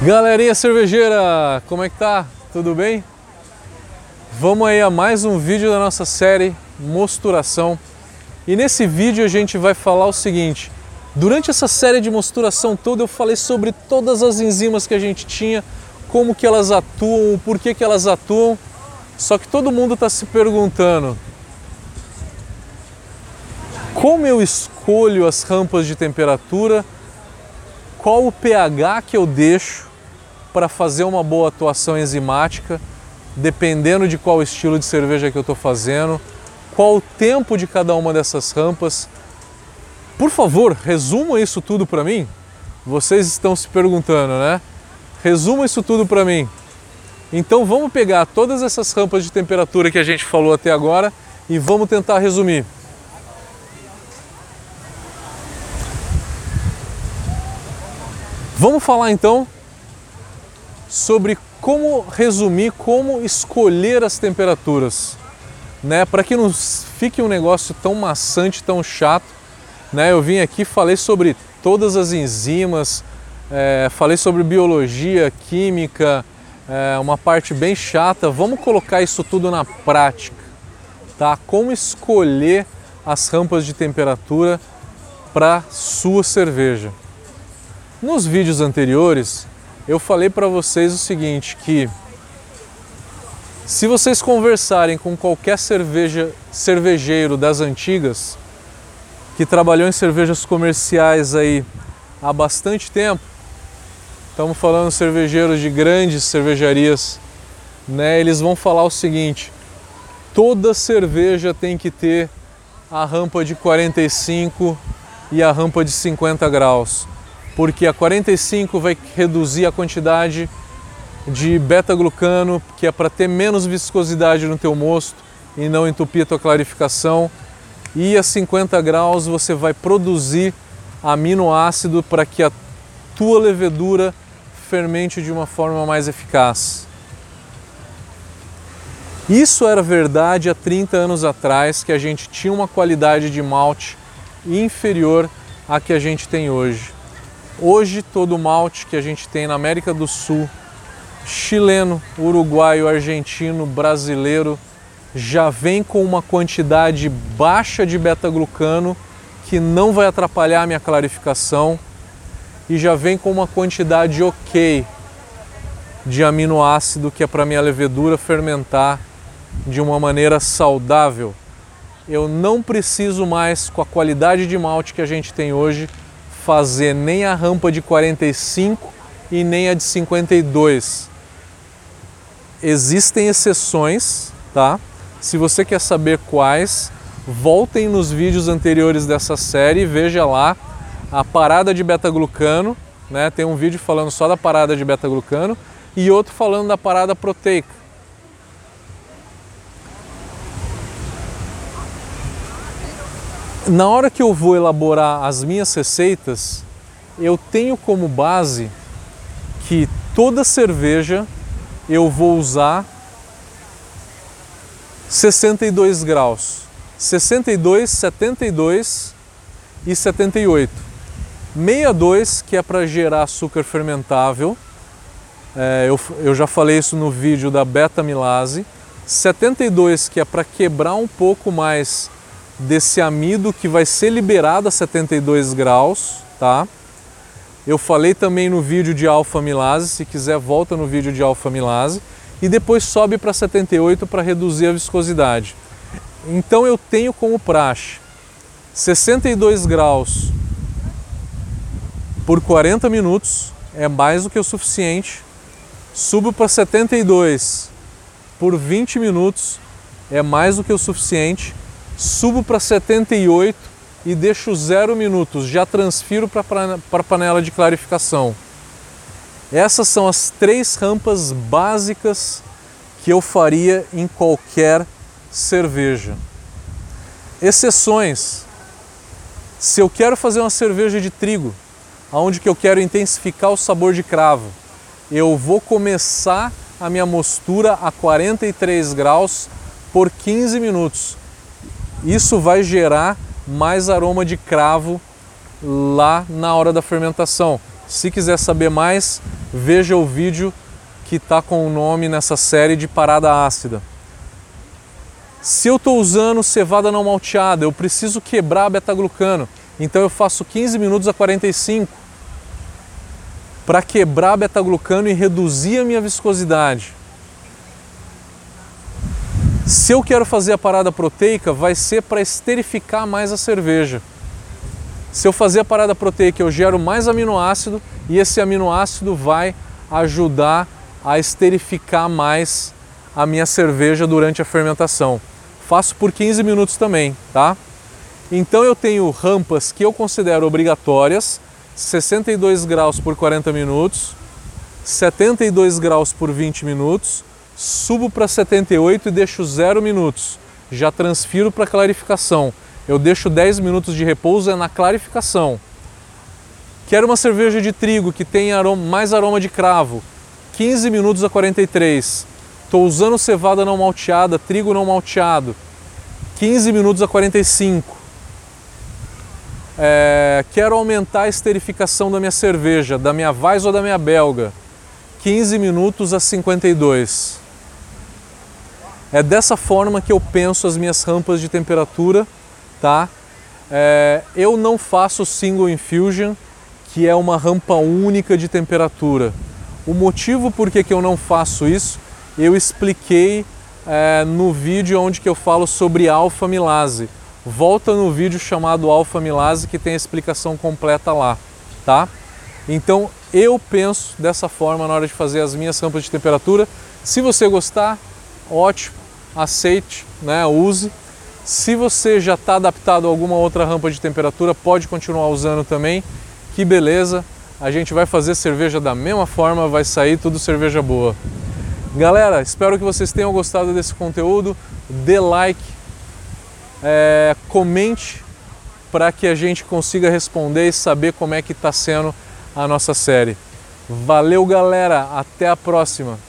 Galerinha cervejeira, como é que tá? Tudo bem? Vamos aí a mais um vídeo da nossa série Mosturação. E nesse vídeo a gente vai falar o seguinte: durante essa série de mosturação toda eu falei sobre todas as enzimas que a gente tinha, como que elas atuam, o porquê que elas atuam. Só que todo mundo está se perguntando como eu escolho as rampas de temperatura, qual o pH que eu deixo para fazer uma boa atuação enzimática, dependendo de qual estilo de cerveja que eu estou fazendo, qual o tempo de cada uma dessas rampas. Por favor, resuma isso tudo para mim. Vocês estão se perguntando, né? Resuma isso tudo para mim. Então vamos pegar todas essas rampas de temperatura que a gente falou até agora e vamos tentar resumir. Vamos falar então sobre como resumir, como escolher as temperaturas, né? Para que não fique um negócio tão maçante, tão chato, né? Eu vim aqui falei sobre todas as enzimas, é, falei sobre biologia, química, é, uma parte bem chata. Vamos colocar isso tudo na prática, tá? Como escolher as rampas de temperatura para sua cerveja. Nos vídeos anteriores eu falei para vocês o seguinte, que se vocês conversarem com qualquer cerveja, cervejeiro das antigas, que trabalhou em cervejas comerciais aí há bastante tempo, estamos falando cervejeiros de grandes cervejarias, né? Eles vão falar o seguinte: toda cerveja tem que ter a rampa de 45 e a rampa de 50 graus porque a 45 vai reduzir a quantidade de beta-glucano, que é para ter menos viscosidade no teu mosto e não entupir a tua clarificação. E a 50 graus você vai produzir aminoácido para que a tua levedura fermente de uma forma mais eficaz. Isso era verdade há 30 anos atrás, que a gente tinha uma qualidade de malte inferior à que a gente tem hoje. Hoje todo o malte que a gente tem na América do Sul, chileno, uruguaio, argentino, brasileiro, já vem com uma quantidade baixa de beta-glucano que não vai atrapalhar a minha clarificação e já vem com uma quantidade ok de aminoácido que é para minha levedura fermentar de uma maneira saudável. Eu não preciso mais, com a qualidade de malte que a gente tem hoje, fazer nem a rampa de 45 e nem a de 52. Existem exceções, tá? Se você quer saber quais, voltem nos vídeos anteriores dessa série e veja lá a parada de beta-glucano, né? Tem um vídeo falando só da parada de beta-glucano e outro falando da parada proteica. Na hora que eu vou elaborar as minhas receitas, eu tenho como base que toda cerveja eu vou usar 62 graus. 62, 72 e 78. 62 que é para gerar açúcar fermentável. É, eu, eu já falei isso no vídeo da beta-milase. 72 que é para quebrar um pouco mais desse amido que vai ser liberado a 72 graus, tá? Eu falei também no vídeo de alfa-milase, se quiser volta no vídeo de alfa-milase e depois sobe para 78 para reduzir a viscosidade. Então eu tenho como praxe 62 graus por 40 minutos é mais do que o suficiente. Subo para 72 por 20 minutos é mais do que o suficiente subo para 78 e deixo zero minutos, já transfiro para a panela de clarificação. Essas são as três rampas básicas que eu faria em qualquer cerveja. Exceções. Se eu quero fazer uma cerveja de trigo, aonde que eu quero intensificar o sabor de cravo, eu vou começar a minha mostura a 43 graus por 15 minutos isso vai gerar mais aroma de cravo lá na hora da fermentação. Se quiser saber mais, veja o vídeo que está com o nome nessa série de parada ácida. Se eu estou usando cevada não malteada, eu preciso quebrar beta-glucano, então eu faço 15 minutos a 45 para quebrar beta-glucano e reduzir a minha viscosidade. Se eu quero fazer a parada proteica, vai ser para esterificar mais a cerveja. Se eu fazer a parada proteica, eu gero mais aminoácido e esse aminoácido vai ajudar a esterificar mais a minha cerveja durante a fermentação. Faço por 15 minutos também, tá? Então eu tenho rampas que eu considero obrigatórias, 62 graus por 40 minutos, 72 graus por 20 minutos, subo para 78 e deixo 0 minutos. Já transfiro para clarificação. Eu deixo 10 minutos de repouso é na clarificação. Quero uma cerveja de trigo que tenha aroma, mais aroma de cravo. 15 minutos a 43. Estou usando cevada não malteada, trigo não malteado. 15 minutos a 45. É, quero aumentar a esterificação da minha cerveja, da minha Weiss ou da minha belga. 15 minutos a 52. É dessa forma que eu penso as minhas rampas de temperatura, tá? É, eu não faço single infusion, que é uma rampa única de temperatura. O motivo por que, que eu não faço isso, eu expliquei é, no vídeo onde que eu falo sobre alfa-milase. Volta no vídeo chamado alfa-milase que tem a explicação completa lá, tá? Então eu penso dessa forma na hora de fazer as minhas rampas de temperatura. Se você gostar, ótimo, aceite, né, use. Se você já está adaptado a alguma outra rampa de temperatura, pode continuar usando também, que beleza. A gente vai fazer cerveja da mesma forma, vai sair tudo cerveja boa. Galera, espero que vocês tenham gostado desse conteúdo. Dê like, é, comente para que a gente consiga responder e saber como é que está sendo a nossa série. Valeu, galera! Até a próxima!